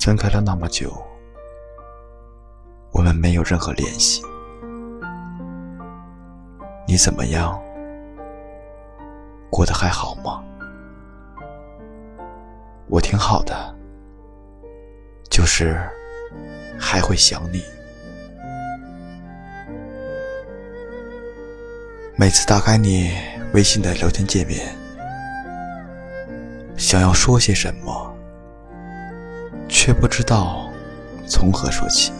分开了那么久，我们没有任何联系。你怎么样？过得还好吗？我挺好的，就是还会想你。每次打开你微信的聊天界面，想要说些什么，却不知道从何说起。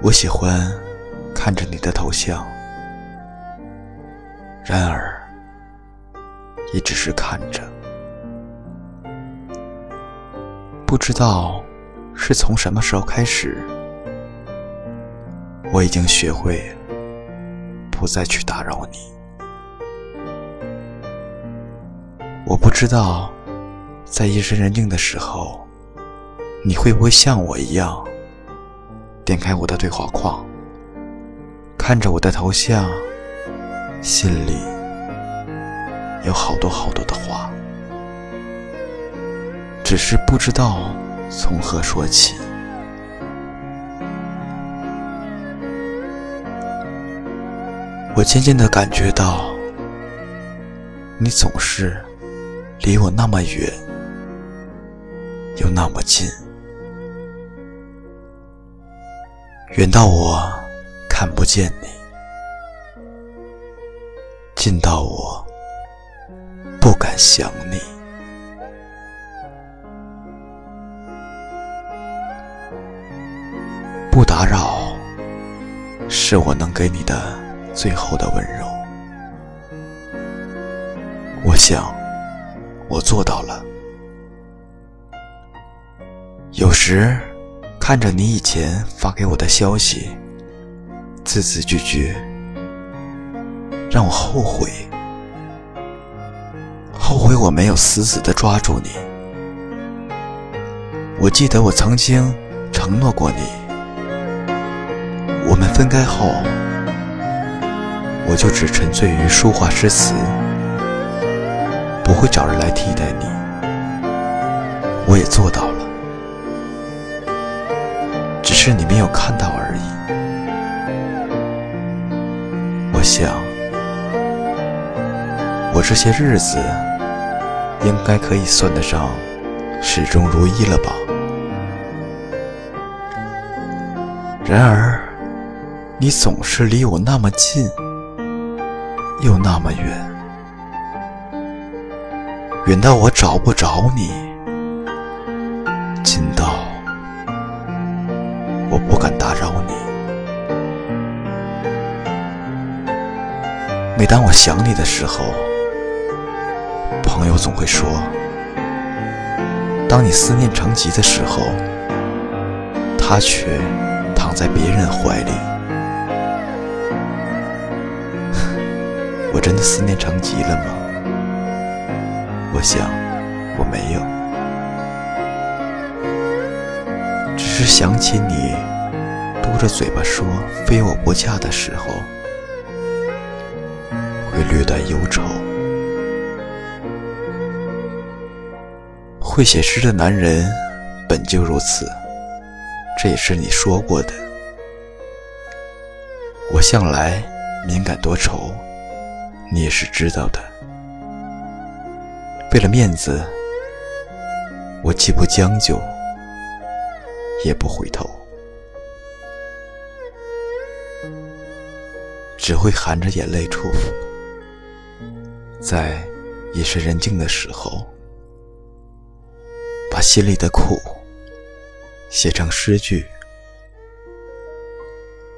我喜欢看着你的头像，然而也只是看着，不知道是从什么时候开始。我已经学会不再去打扰你。我不知道，在夜深人静的时候，你会不会像我一样，点开我的对话框，看着我的头像，心里有好多好多的话，只是不知道从何说起。我渐渐的感觉到，你总是离我那么远，又那么近，远到我看不见你，近到我不敢想你。不打扰，是我能给你的。最后的温柔，我想我做到了。有时看着你以前发给我的消息，字字句句，让我后悔，后悔我没有死死的抓住你。我记得我曾经承诺过你，我们分开后。我就只沉醉于书画诗词，不会找人来替代你。我也做到了，是你没有看到而已。我想，我这些日子应该可以算得上始终如一了吧。然而，你总是离我那么近。又那么远，远到我找不着你，当我想你的时候，朋友总会说：当你思念成疾的时候，他却躺在别人怀里。我真的思念成疾了吗？我想我没有，只是想起你嘟着嘴巴说“非我不嫁”的时候，略带忧愁。会写诗的男人本就如此，这也是你说过的。我向来敏感多愁。你也是知道的，为了面子，我既不将就，也不回头，只会含着眼泪祝福，在夜深人静的时候，把心里的苦写成诗句，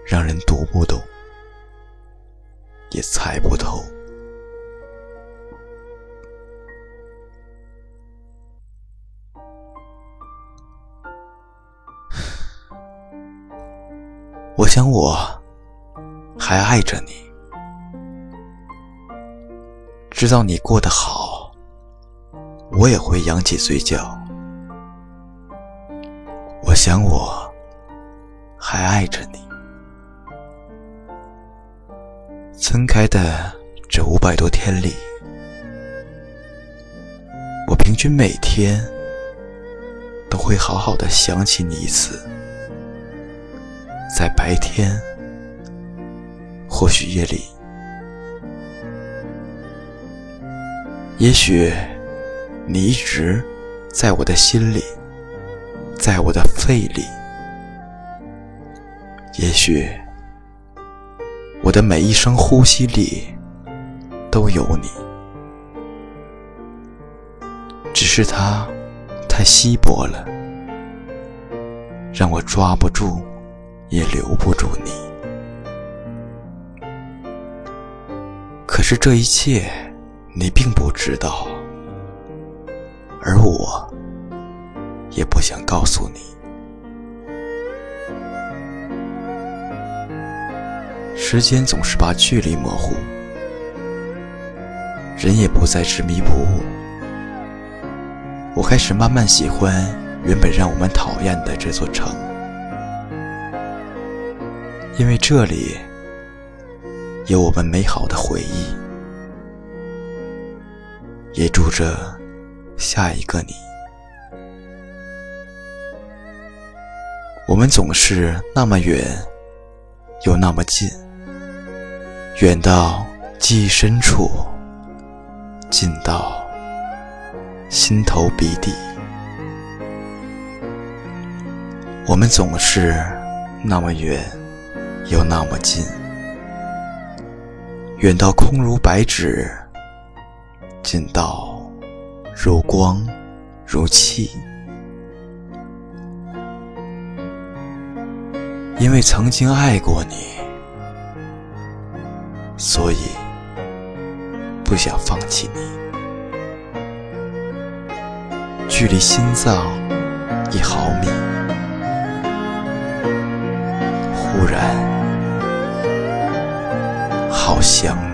让人读不懂，也猜不透。我想我还爱着你，知道你过得好，我也会扬起嘴角。我想我还爱着你，分开的这五百多天里，我平均每天都会好好的想起你一次，在白天，或许夜里，也许你一直在我的心里，在我的肺里，也许我的每一声呼吸里都有你。只是它太稀薄了，让我抓不住，也留不住你。可是这一切你并不知道，而我也不想告诉你。时间总是把距离模糊，人也不再执迷不悟。我开始慢慢喜欢原本让我们讨厌的这座城，因为这里有我们美好的回忆，也住着下一个你。我们总是那么远，又那么近，远到记忆深处，近到。心头鼻底，我们总是那么远，又那么近，远到空如白纸，近到如光如气。因为曾经爱过你，所以不想放弃你。距离心脏一毫米，忽然好想。